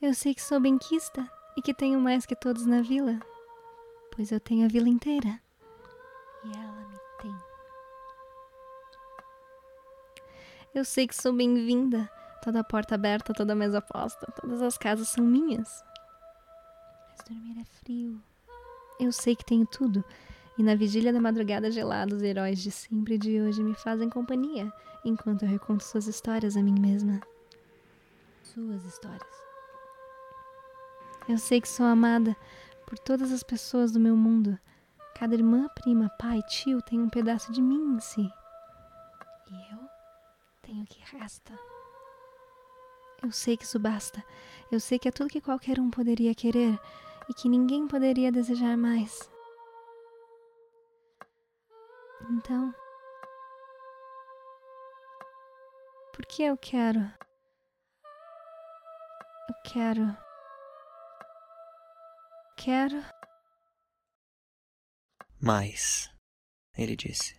Eu sei que sou benquista e que tenho mais que todos na vila, pois eu tenho a vila inteira e ela me tem. Eu sei que sou bem-vinda, toda a porta aberta, toda a mesa posta, todas as casas são minhas. Mas dormir é frio. Eu sei que tenho tudo, e na vigília da madrugada gelada, os heróis de sempre e de hoje me fazem companhia, enquanto eu reconto suas histórias a mim mesma. Suas histórias. Eu sei que sou amada por todas as pessoas do meu mundo. Cada irmã, prima, pai, tio tem um pedaço de mim em si. E eu tenho o que resta. Eu sei que isso basta. Eu sei que é tudo que qualquer um poderia querer e que ninguém poderia desejar mais. Então, por que eu quero? Eu quero quero. Mais, ele disse.